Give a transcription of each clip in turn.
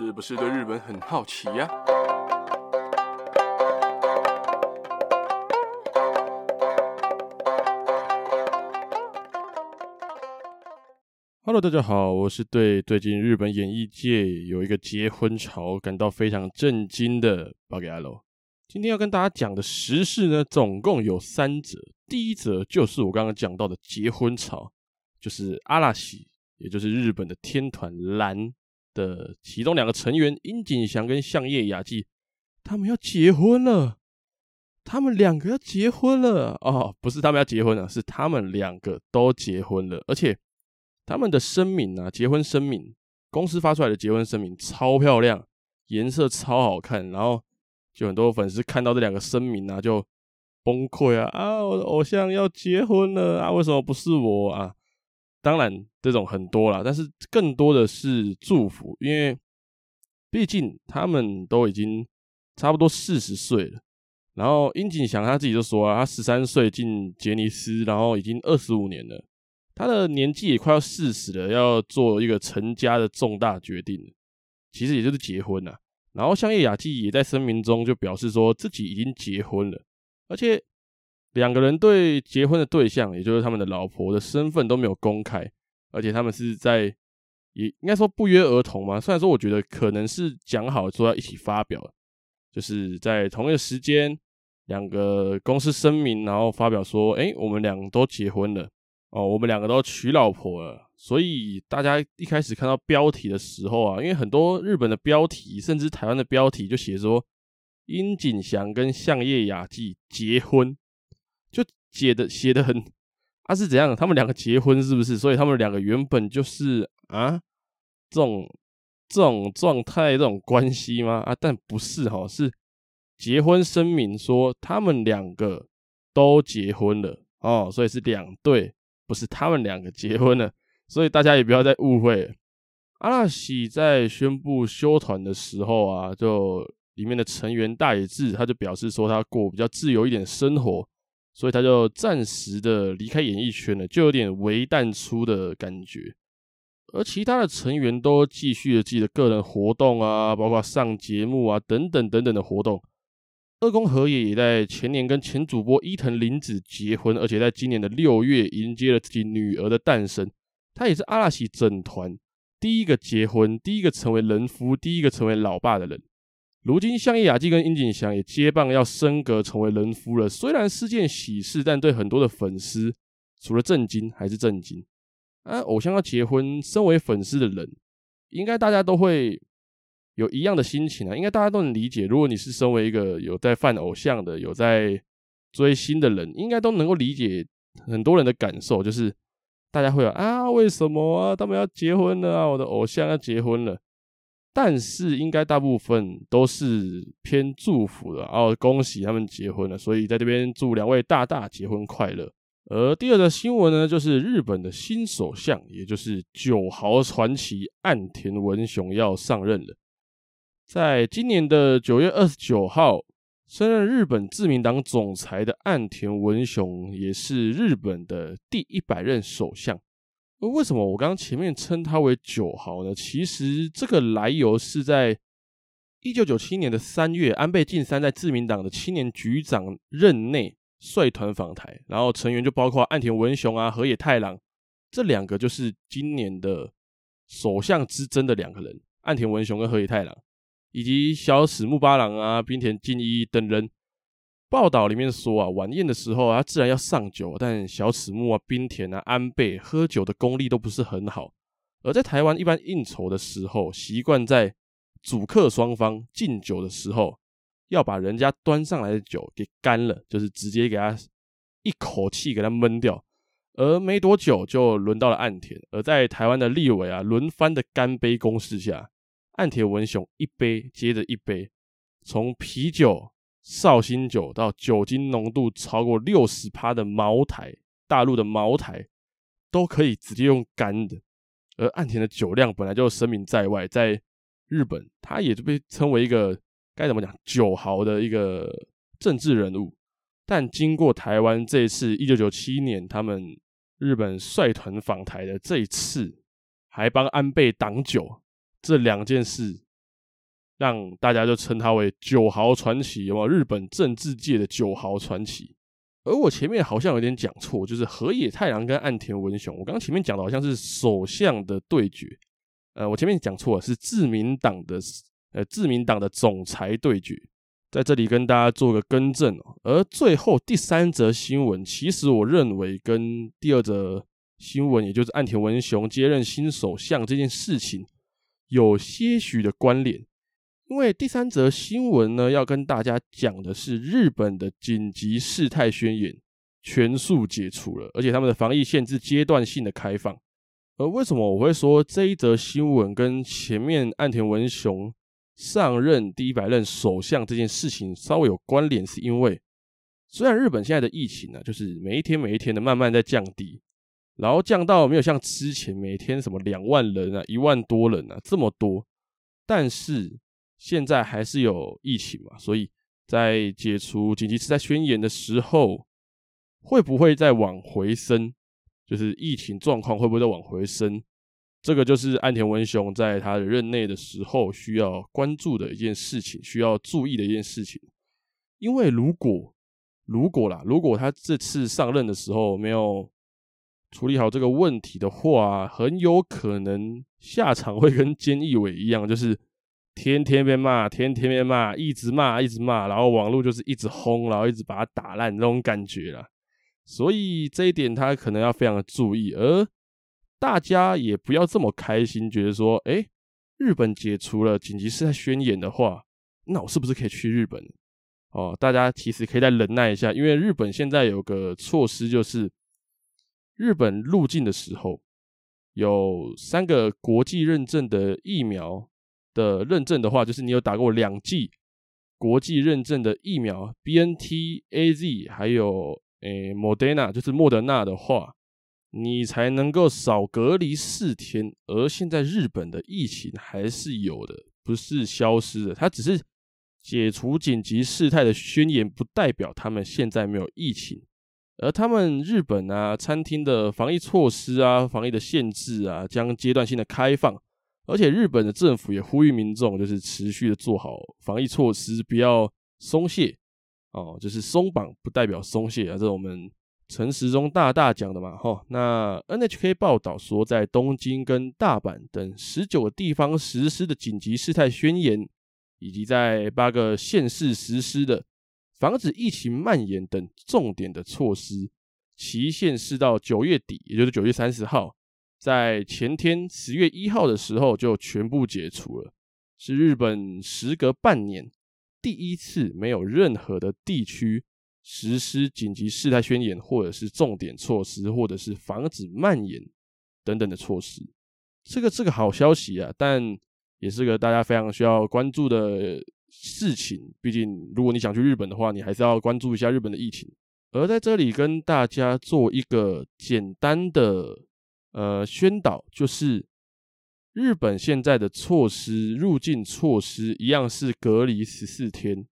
是不是对日本很好奇呀？Hello，大家好，我是对最近日本演艺界有一个结婚潮感到非常震惊的巴给阿罗。今天要跟大家讲的时事呢，总共有三则。第一则就是我刚刚讲到的结婚潮，就是阿拉西，也就是日本的天团蓝。的其中两个成员樱井翔跟相叶雅纪，他们要结婚了。他们两个要结婚了哦，不是他们要结婚了，是他们两个都结婚了。而且他们的声明啊，结婚声明，公司发出来的结婚声明超漂亮，颜色超好看。然后就很多粉丝看到这两个声明啊，就崩溃啊啊！我的偶像要结婚了啊，为什么不是我啊？当然，这种很多啦，但是更多的是祝福，因为毕竟他们都已经差不多四十岁了。然后樱井翔他自己就说啊，他十三岁进杰尼斯，然后已经二十五年了，他的年纪也快要四十了，要做一个成家的重大决定了，其实也就是结婚了。然后香叶雅纪也在声明中就表示说自己已经结婚了，而且。两个人对结婚的对象，也就是他们的老婆的身份都没有公开，而且他们是在也应该说不约而同嘛。虽然说我觉得可能是讲好说要一起发表，就是在同一个时间，两个公司声明，然后发表说：“哎，我们两个都结婚了哦，我们两个都娶老婆了。”所以大家一开始看到标题的时候啊，因为很多日本的标题，甚至台湾的标题就写说樱井翔跟相叶雅纪结婚。写的写的很，啊是怎样？他们两个结婚是不是？所以他们两个原本就是啊这种这种状态这种关系吗？啊，但不是哈，是结婚声明说他们两个都结婚了哦，所以是两对，不是他们两个结婚了，所以大家也不要再误会了。阿拉西在宣布休团的时候啊，就里面的成员大野智他就表示说他过比较自由一点生活。所以他就暂时的离开演艺圈了，就有点微淡出的感觉。而其他的成员都继续了自己的个人活动啊，包括上节目啊等等等等的活动。二宫和也也在前年跟前主播伊藤綾子结婚，而且在今年的六月迎接了自己女儿的诞生。他也是阿拉西整团第一个结婚、第一个成为人夫、第一个成为老爸的人。如今，相叶雅纪跟樱井翔也接棒要升格成为人夫了。虽然是件喜事，但对很多的粉丝，除了震惊还是震惊。啊，偶像要结婚，身为粉丝的人，应该大家都会有一样的心情啊。应该大家都能理解，如果你是身为一个有在饭偶像的、有在追星的人，应该都能够理解很多人的感受，就是大家会有啊，为什么啊？他们要结婚了啊！我的偶像要结婚了。但是应该大部分都是偏祝福的，然后恭喜他们结婚了，所以在这边祝两位大大结婚快乐。而第二个新闻呢，就是日本的新首相，也就是九豪传奇岸田文雄要上任了。在今年的九月二十九号，升任日本自民党总裁的岸田文雄，也是日本的第一百任首相。为什么我刚刚前面称他为九豪呢？其实这个来由是在一九九七年的三月，安倍晋三在自民党的青年局长任内率团访台，然后成员就包括岸田文雄啊、河野太郎这两个，就是今年的首相之争的两个人，岸田文雄跟河野太郎，以及小此木八郎啊、滨田进一等人。报道里面说啊，晚宴的时候啊，自然要上酒，但小此木啊、滨田啊、安倍喝酒的功力都不是很好。而在台湾一般应酬的时候，习惯在主客双方敬酒的时候，要把人家端上来的酒给干了，就是直接给他一口气给他闷掉。而没多久就轮到了岸田，而在台湾的立委啊轮番的干杯攻势下，岸田文雄一杯接着一杯，从啤酒。绍兴酒到酒精浓度超过六十趴的茅台，大陆的茅台都可以直接用干的。而岸田的酒量本来就声名在外，在日本他也就被称为一个该怎么讲酒豪的一个政治人物。但经过台湾这一次一九九七年他们日本率团访台的这一次，还帮安倍挡酒，这两件事让大家就称他为九豪传奇，有没有？日本政治界的九豪传奇。而我前面好像有点讲错，就是河野太郎跟岸田文雄。我刚刚前面讲的好像是首相的对决，呃，我前面讲错了，是自民党的，呃，自民党的总裁对决。在这里跟大家做个更正哦。而最后第三则新闻，其实我认为跟第二则新闻，也就是岸田文雄接任新首相这件事情，有些许的关联。因为第三则新闻呢，要跟大家讲的是日本的紧急事态宣言全数解除了，而且他们的防疫限制阶段性的开放。而为什么我会说这一则新闻跟前面岸田文雄上任第一百任首相这件事情稍微有关联？是因为虽然日本现在的疫情呢，就是每一天每一天的慢慢在降低，然后降到没有像之前每天什么两万人啊、一万多人啊这么多，但是。现在还是有疫情嘛，所以在解除紧急事态宣言的时候，会不会再往回升？就是疫情状况会不会再往回升？这个就是岸田文雄在他的任内的时候需要关注的一件事情，需要注意的一件事情。因为如果如果啦，如果他这次上任的时候没有处理好这个问题的话，很有可能下场会跟菅义伟一样，就是。天天被骂，天天被骂，一直骂，一直骂，然后网络就是一直轰，然后一直把它打烂这种感觉啦。所以这一点他可能要非常的注意，而大家也不要这么开心，觉得说，哎，日本解除了紧急事态宣言的话，那我是不是可以去日本？哦，大家其实可以再忍耐一下，因为日本现在有个措施，就是日本入境的时候有三个国际认证的疫苗。的认证的话，就是你有打过两剂国际认证的疫苗，BNT、AZ，还有诶莫德纳，就是莫德纳的话，你才能够少隔离四天。而现在日本的疫情还是有的，不是消失的，它只是解除紧急事态的宣言，不代表他们现在没有疫情。而他们日本啊，餐厅的防疫措施啊，防疫的限制啊，将阶段性的开放。而且日本的政府也呼吁民众，就是持续的做好防疫措施，不要松懈哦。就是松绑不代表松懈啊，这是我们陈时中大大讲的嘛。哈，那 NHK 报道说，在东京跟大阪等十九个地方实施的紧急事态宣言，以及在八个县市实施的防止疫情蔓延等重点的措施，期限是到九月底，也就是九月三十号。在前天十月一号的时候就全部解除了，是日本时隔半年第一次没有任何的地区实施紧急事态宣言，或者是重点措施，或者是防止蔓延等等的措施。这个是个好消息啊，但也是个大家非常需要关注的事情。毕竟，如果你想去日本的话，你还是要关注一下日本的疫情。而在这里跟大家做一个简单的。呃，宣导就是日本现在的措施，入境措施一样是隔离十四天，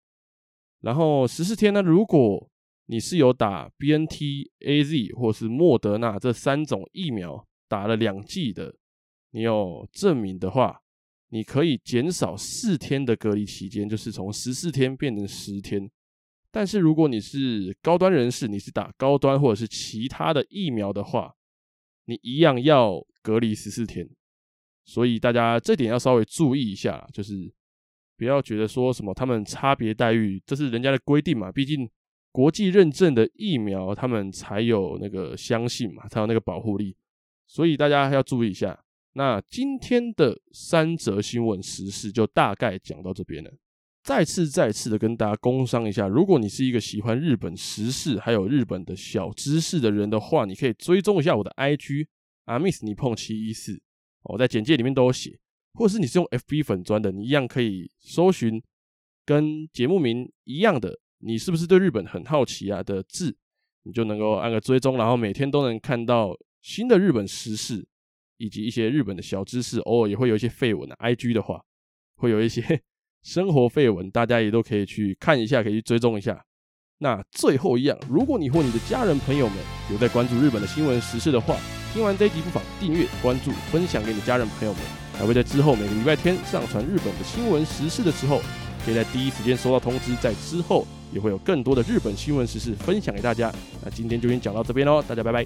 然后十四天呢，如果你是有打 BNT、AZ 或是莫德纳这三种疫苗，打了两剂的，你有证明的话，你可以减少四天的隔离期间，就是从十四天变成十天。但是如果你是高端人士，你是打高端或者是其他的疫苗的话，你一样要隔离十四天，所以大家这点要稍微注意一下，就是不要觉得说什么他们差别待遇，这是人家的规定嘛。毕竟国际认证的疫苗，他们才有那个相信嘛，才有那个保护力，所以大家要注意一下。那今天的三则新闻时事就大概讲到这边了。再次再次的跟大家工商一下，如果你是一个喜欢日本时事还有日本的小知识的人的话，你可以追踪一下我的 IG 阿 Miss 尼碰七一四，我在简介里面都有写，或者是你是用 FB 粉砖的，你一样可以搜寻跟节目名一样的，你是不是对日本很好奇啊的字，你就能够按个追踪，然后每天都能看到新的日本时事以及一些日本的小知识，偶尔也会有一些废文啊，IG 的话会有一些。生活废文，大家也都可以去看一下，可以去追踪一下。那最后一样，如果你或你的家人朋友们有在关注日本的新闻时事的话，听完这一集不妨订阅、关注、分享给你家人朋友们，还会在之后每个礼拜天上传日本的新闻时事的时候，可以在第一时间收到通知。在之后也会有更多的日本新闻时事分享给大家。那今天就先讲到这边喽，大家拜拜。